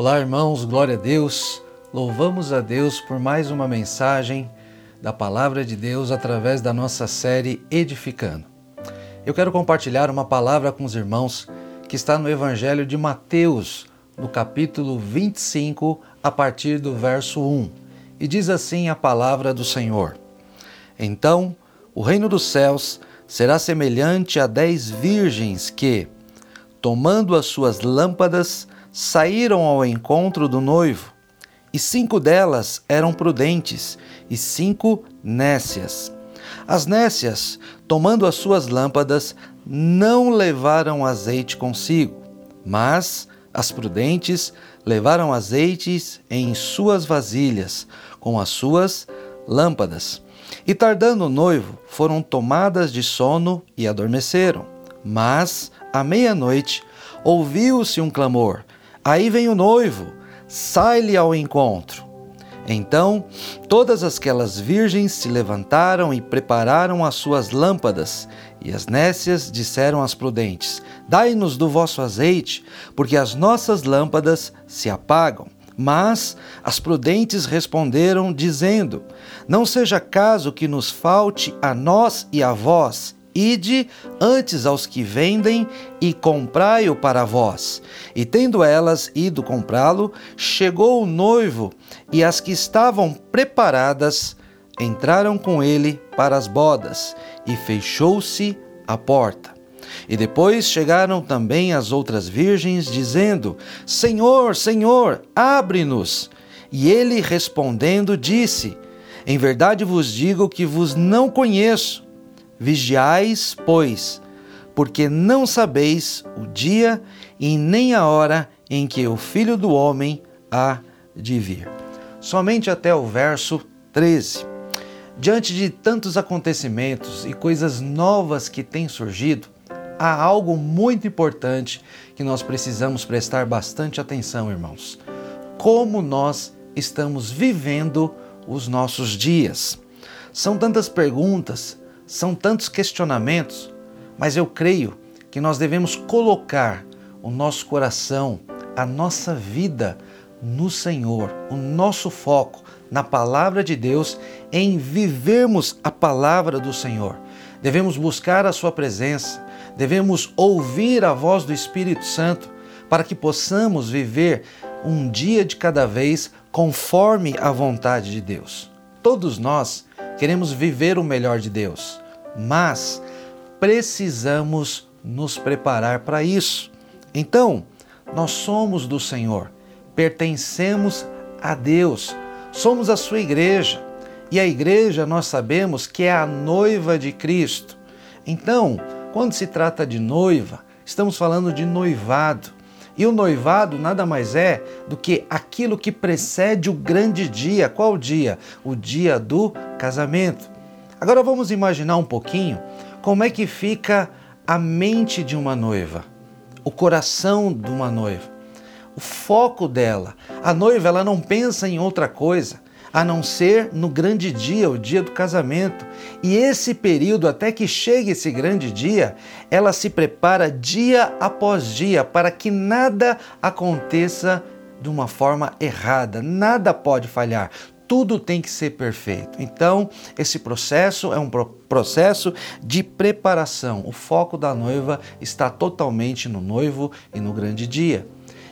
Olá, irmãos, glória a Deus. Louvamos a Deus por mais uma mensagem da palavra de Deus através da nossa série Edificando. Eu quero compartilhar uma palavra com os irmãos que está no Evangelho de Mateus, no capítulo 25, a partir do verso 1. E diz assim a palavra do Senhor: Então, o reino dos céus será semelhante a dez virgens que, tomando as suas lâmpadas, saíram ao encontro do noivo, e cinco delas eram prudentes e cinco nécias. As nécias, tomando as suas lâmpadas, não levaram azeite consigo, mas as prudentes levaram azeites em suas vasilhas, com as suas lâmpadas. E tardando o noivo, foram tomadas de sono e adormeceram. Mas, à meia-noite, ouviu-se um clamor: Aí vem o noivo, sai-lhe ao encontro. Então todas aquelas virgens se levantaram e prepararam as suas lâmpadas. E as nécias disseram às prudentes: Dai-nos do vosso azeite, porque as nossas lâmpadas se apagam. Mas as prudentes responderam, dizendo: Não seja caso que nos falte a nós e a vós, Ide antes aos que vendem e comprai-o para vós. E tendo elas ido comprá-lo, chegou o noivo, e as que estavam preparadas entraram com ele para as bodas, e fechou-se a porta. E depois chegaram também as outras virgens, dizendo: Senhor, Senhor, abre-nos. E ele respondendo disse: Em verdade vos digo que vos não conheço. Vigiais, pois, porque não sabeis o dia e nem a hora em que o Filho do Homem há de vir. Somente até o verso 13. Diante de tantos acontecimentos e coisas novas que têm surgido, há algo muito importante que nós precisamos prestar bastante atenção, irmãos. Como nós estamos vivendo os nossos dias? São tantas perguntas, são tantos questionamentos, mas eu creio que nós devemos colocar o nosso coração, a nossa vida no Senhor, o nosso foco na palavra de Deus, em vivermos a palavra do Senhor. Devemos buscar a Sua presença, devemos ouvir a voz do Espírito Santo para que possamos viver um dia de cada vez conforme a vontade de Deus. Todos nós queremos viver o melhor de Deus, mas precisamos nos preparar para isso. Então, nós somos do Senhor, pertencemos a Deus, somos a sua igreja. E a igreja nós sabemos que é a noiva de Cristo. Então, quando se trata de noiva, estamos falando de noivado. E o noivado nada mais é do que aquilo que precede o grande dia. Qual dia? O dia do casamento. Agora vamos imaginar um pouquinho como é que fica a mente de uma noiva, o coração de uma noiva, o foco dela. A noiva ela não pensa em outra coisa a não ser no grande dia, o dia do casamento. E esse período, até que chegue esse grande dia, ela se prepara dia após dia para que nada aconteça de uma forma errada, nada pode falhar. Tudo tem que ser perfeito. Então, esse processo é um processo de preparação. O foco da noiva está totalmente no noivo e no grande dia.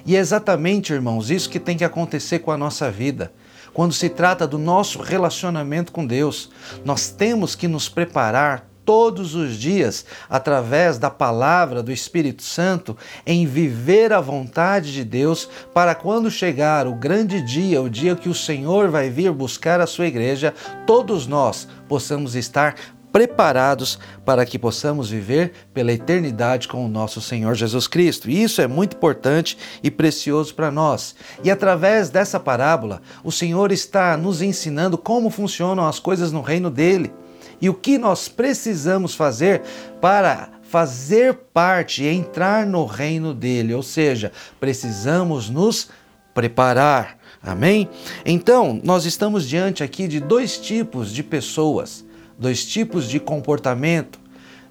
E é exatamente, irmãos, isso que tem que acontecer com a nossa vida. Quando se trata do nosso relacionamento com Deus, nós temos que nos preparar todos os dias, através da palavra do Espírito Santo, em viver a vontade de Deus, para quando chegar o grande dia, o dia que o Senhor vai vir buscar a sua igreja, todos nós possamos estar preparados para que possamos viver pela eternidade com o nosso Senhor Jesus Cristo. E isso é muito importante e precioso para nós. E através dessa parábola, o Senhor está nos ensinando como funcionam as coisas no reino dele e o que nós precisamos fazer para fazer parte e entrar no reino dele, ou seja, precisamos nos preparar. Amém? Então, nós estamos diante aqui de dois tipos de pessoas dois tipos de comportamento,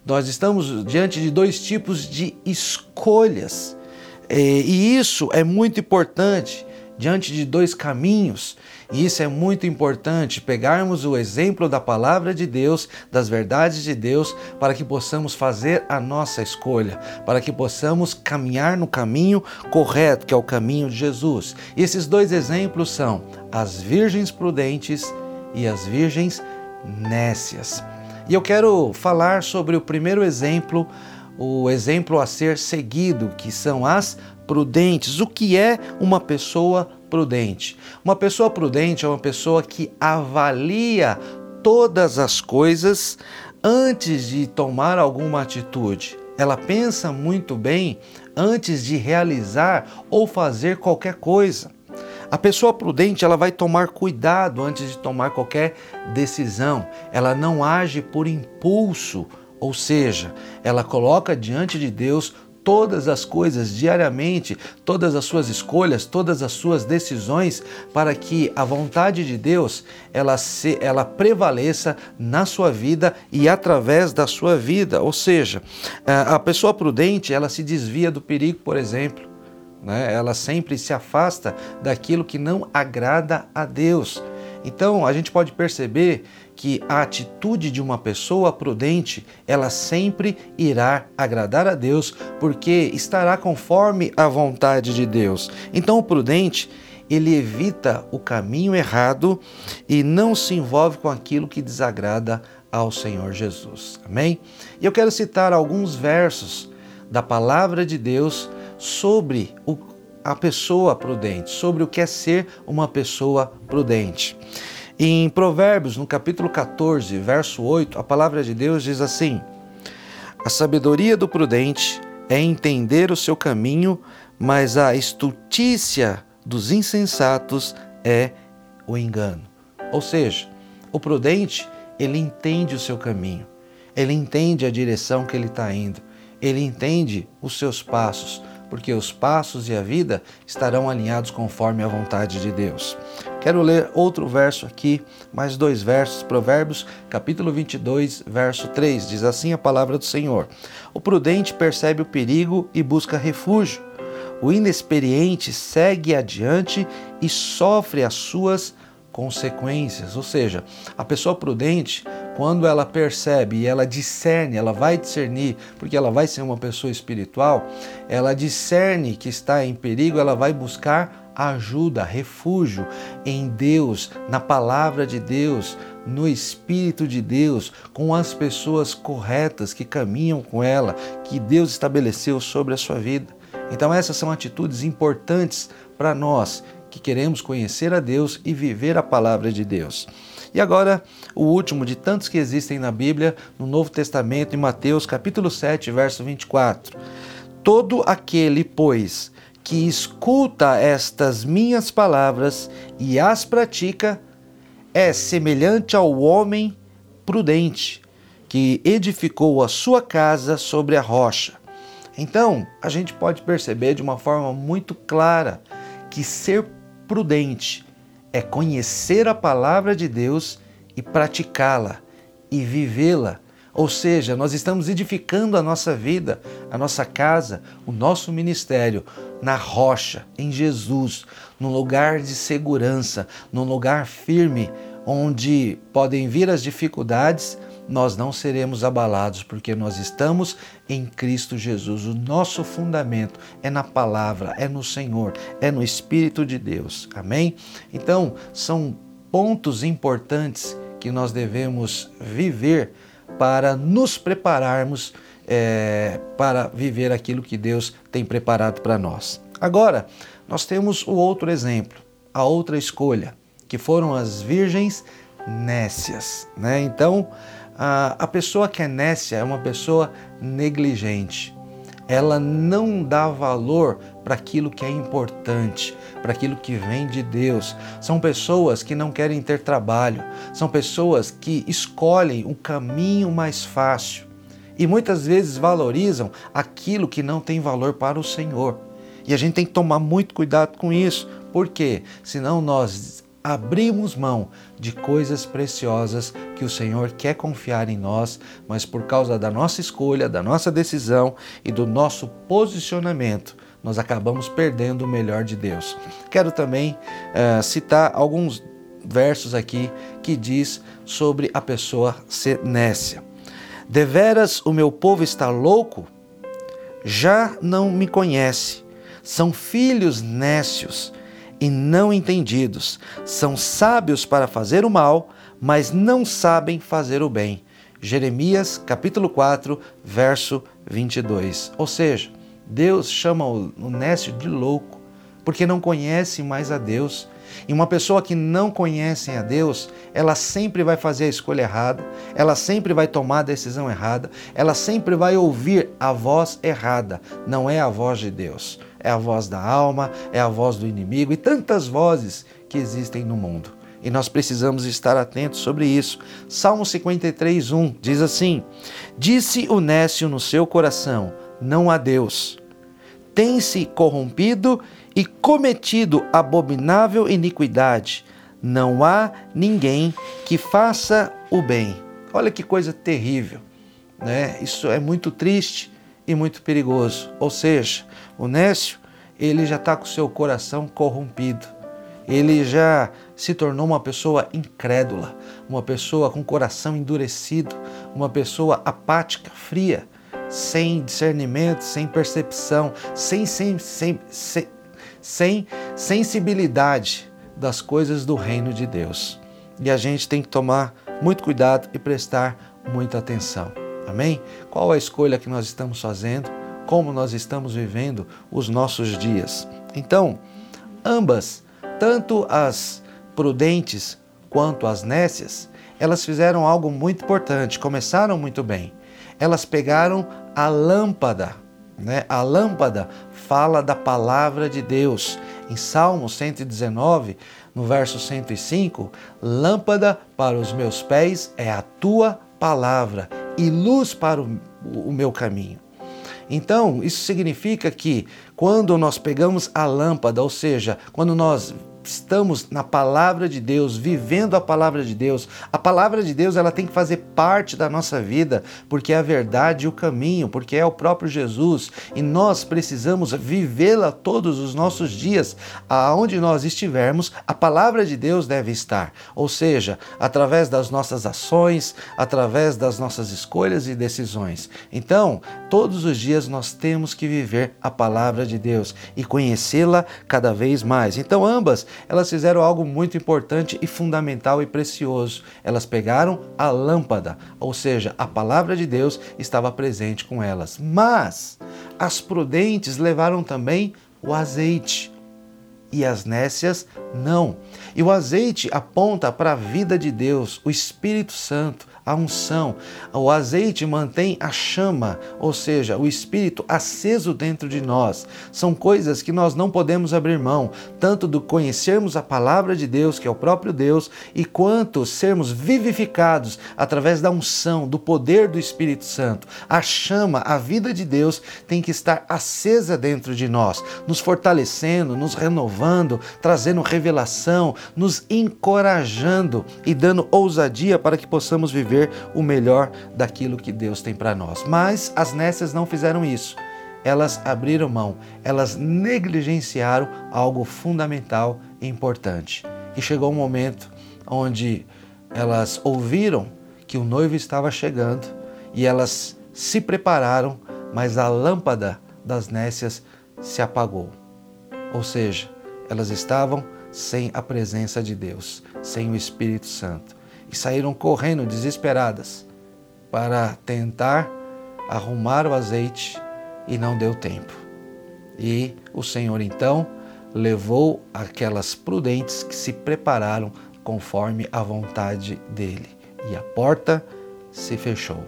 nós estamos diante de dois tipos de escolhas. É, e isso é muito importante. diante de dois caminhos. E isso é muito importante, pegarmos o exemplo da palavra de Deus, das verdades de Deus, para que possamos fazer a nossa escolha, para que possamos caminhar no caminho correto, que é o caminho de Jesus. E esses dois exemplos são as virgens prudentes e as virgens nécias. E eu quero falar sobre o primeiro exemplo, o exemplo a ser seguido, que são as prudentes. O que é uma pessoa prudente? Uma pessoa prudente é uma pessoa que avalia todas as coisas antes de tomar alguma atitude. Ela pensa muito bem antes de realizar ou fazer qualquer coisa. A pessoa prudente, ela vai tomar cuidado antes de tomar qualquer decisão. Ela não age por impulso, ou seja, ela coloca diante de Deus todas as coisas diariamente, todas as suas escolhas, todas as suas decisões, para que a vontade de Deus ela, se, ela prevaleça na sua vida e através da sua vida. Ou seja, a pessoa prudente ela se desvia do perigo, por exemplo. Né? Ela sempre se afasta daquilo que não agrada a Deus. Então a gente pode perceber que a atitude de uma pessoa prudente, ela sempre irá agradar a Deus, porque estará conforme a vontade de Deus. Então o prudente, ele evita o caminho errado e não se envolve com aquilo que desagrada ao Senhor Jesus. Amém? E eu quero citar alguns versos da palavra de Deus sobre o, a pessoa prudente, sobre o que é ser uma pessoa prudente. Em Provérbios, no capítulo 14, verso 8, a palavra de Deus diz assim: A sabedoria do prudente é entender o seu caminho, mas a estultícia dos insensatos é o engano. Ou seja, o prudente, ele entende o seu caminho, ele entende a direção que ele está indo, ele entende os seus passos, porque os passos e a vida estarão alinhados conforme a vontade de Deus. Quero ler outro verso aqui, mais dois versos, Provérbios, capítulo 22, verso 3. Diz assim a palavra do Senhor: O prudente percebe o perigo e busca refúgio. O inexperiente segue adiante e sofre as suas consequências. Ou seja, a pessoa prudente, quando ela percebe e ela discerne, ela vai discernir, porque ela vai ser uma pessoa espiritual, ela discerne que está em perigo, ela vai buscar ajuda, refúgio em Deus, na palavra de Deus, no Espírito de Deus, com as pessoas corretas que caminham com ela, que Deus estabeleceu sobre a sua vida. Então, essas são atitudes importantes para nós que queremos conhecer a Deus e viver a palavra de Deus. E agora, o último de tantos que existem na Bíblia, no Novo Testamento, em Mateus capítulo 7, verso 24. Todo aquele, pois, que escuta estas minhas palavras e as pratica, é semelhante ao homem prudente que edificou a sua casa sobre a rocha. Então, a gente pode perceber de uma forma muito clara que ser prudente é conhecer a palavra de Deus e praticá-la e vivê-la. Ou seja, nós estamos edificando a nossa vida, a nossa casa, o nosso ministério na rocha, em Jesus, num lugar de segurança, num lugar firme, onde podem vir as dificuldades, nós não seremos abalados, porque nós estamos em Cristo Jesus. O nosso fundamento é na palavra, é no Senhor, é no Espírito de Deus. Amém? Então, são pontos importantes que nós devemos viver para nos prepararmos é, para viver aquilo que Deus tem preparado para nós. Agora, nós temos o outro exemplo, a outra escolha, que foram as virgens nécias. Né? Então, a, pessoa que é nécia é uma pessoa negligente. Ela não dá valor para aquilo que é importante, para aquilo que vem de Deus. São pessoas que não querem ter trabalho, são pessoas que escolhem o caminho mais fácil e muitas vezes valorizam aquilo que não tem valor para o Senhor. E a gente tem que tomar muito cuidado com isso, porque senão nós abrimos mão de coisas preciosas que o Senhor quer confiar em nós, mas por causa da nossa escolha, da nossa decisão e do nosso posicionamento, nós acabamos perdendo o melhor de Deus. Quero também uh, citar alguns versos aqui que diz sobre a pessoa ser nécia. Deveras o meu povo está louco? Já não me conhece. São filhos nécios e não entendidos. São sábios para fazer o mal, mas não sabem fazer o bem. Jeremias capítulo 4, verso 22. Ou seja, Deus chama o nécio de louco, porque não conhece mais a Deus. E uma pessoa que não conhece a Deus, ela sempre vai fazer a escolha errada, ela sempre vai tomar a decisão errada, ela sempre vai ouvir a voz errada. Não é a voz de Deus, é a voz da alma, é a voz do inimigo e tantas vozes que existem no mundo. E nós precisamos estar atentos sobre isso. Salmo 53, 1 diz assim: Disse o nécio no seu coração: Não há Deus. Tem-se corrompido e cometido abominável iniquidade. Não há ninguém que faça o bem. Olha que coisa terrível, né? Isso é muito triste e muito perigoso. Ou seja, o Nécio, ele já está com seu coração corrompido. Ele já se tornou uma pessoa incrédula, uma pessoa com coração endurecido, uma pessoa apática, fria, sem discernimento, sem percepção, sem, sem, sem, sem sem sensibilidade das coisas do reino de Deus. E a gente tem que tomar muito cuidado e prestar muita atenção. Amém? Qual a escolha que nós estamos fazendo? Como nós estamos vivendo os nossos dias? Então, ambas, tanto as prudentes quanto as nécias, elas fizeram algo muito importante, começaram muito bem. Elas pegaram a lâmpada né? A lâmpada fala da palavra de Deus. Em Salmo 119, no verso 105, lâmpada para os meus pés é a tua palavra e luz para o, o meu caminho. Então, isso significa que quando nós pegamos a lâmpada, ou seja, quando nós estamos na palavra de Deus, vivendo a palavra de Deus. A palavra de Deus ela tem que fazer parte da nossa vida, porque é a verdade e o caminho, porque é o próprio Jesus, e nós precisamos vivê-la todos os nossos dias. Aonde nós estivermos, a palavra de Deus deve estar. Ou seja, através das nossas ações, através das nossas escolhas e decisões. Então, todos os dias nós temos que viver a palavra de Deus e conhecê-la cada vez mais. Então, ambas elas fizeram algo muito importante e fundamental e precioso. Elas pegaram a lâmpada, ou seja, a palavra de Deus estava presente com elas. Mas as prudentes levaram também o azeite e as nécias não. E o azeite aponta para a vida de Deus, o Espírito Santo, a unção. O azeite mantém a chama, ou seja, o espírito aceso dentro de nós. São coisas que nós não podemos abrir mão, tanto do conhecermos a palavra de Deus, que é o próprio Deus, e quanto sermos vivificados através da unção, do poder do Espírito Santo. A chama, a vida de Deus tem que estar acesa dentro de nós, nos fortalecendo, nos renovando, trazendo revelação, nos encorajando e dando ousadia para que possamos viver viver o melhor daquilo que Deus tem para nós. Mas as nécias não fizeram isso. Elas abriram mão, elas negligenciaram algo fundamental e importante. E chegou um momento onde elas ouviram que o noivo estava chegando e elas se prepararam, mas a lâmpada das nécias se apagou. Ou seja, elas estavam sem a presença de Deus, sem o Espírito Santo e saíram correndo desesperadas para tentar arrumar o azeite e não deu tempo. E o Senhor então levou aquelas prudentes que se prepararam conforme a vontade dele, e a porta se fechou.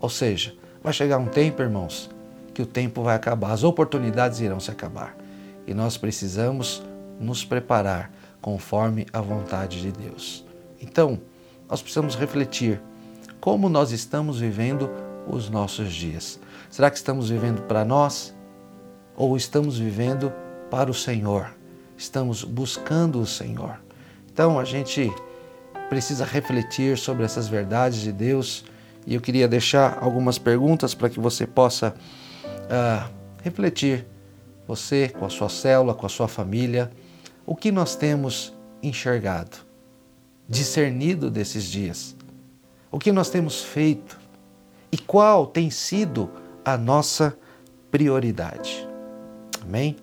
Ou seja, vai chegar um tempo, irmãos, que o tempo vai acabar, as oportunidades irão se acabar, e nós precisamos nos preparar conforme a vontade de Deus. Então, nós precisamos refletir como nós estamos vivendo os nossos dias. Será que estamos vivendo para nós ou estamos vivendo para o Senhor? Estamos buscando o Senhor. Então a gente precisa refletir sobre essas verdades de Deus e eu queria deixar algumas perguntas para que você possa uh, refletir você, com a sua célula, com a sua família, o que nós temos enxergado, discernido desses dias, o que nós temos feito e qual tem sido a nossa prioridade. Amém?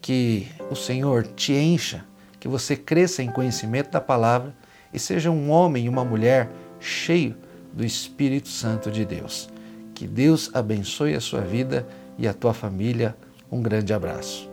Que o Senhor te encha, que você cresça em conhecimento da palavra e seja um homem e uma mulher cheio do Espírito Santo de Deus. Que Deus abençoe a sua vida e a tua família. Um grande abraço.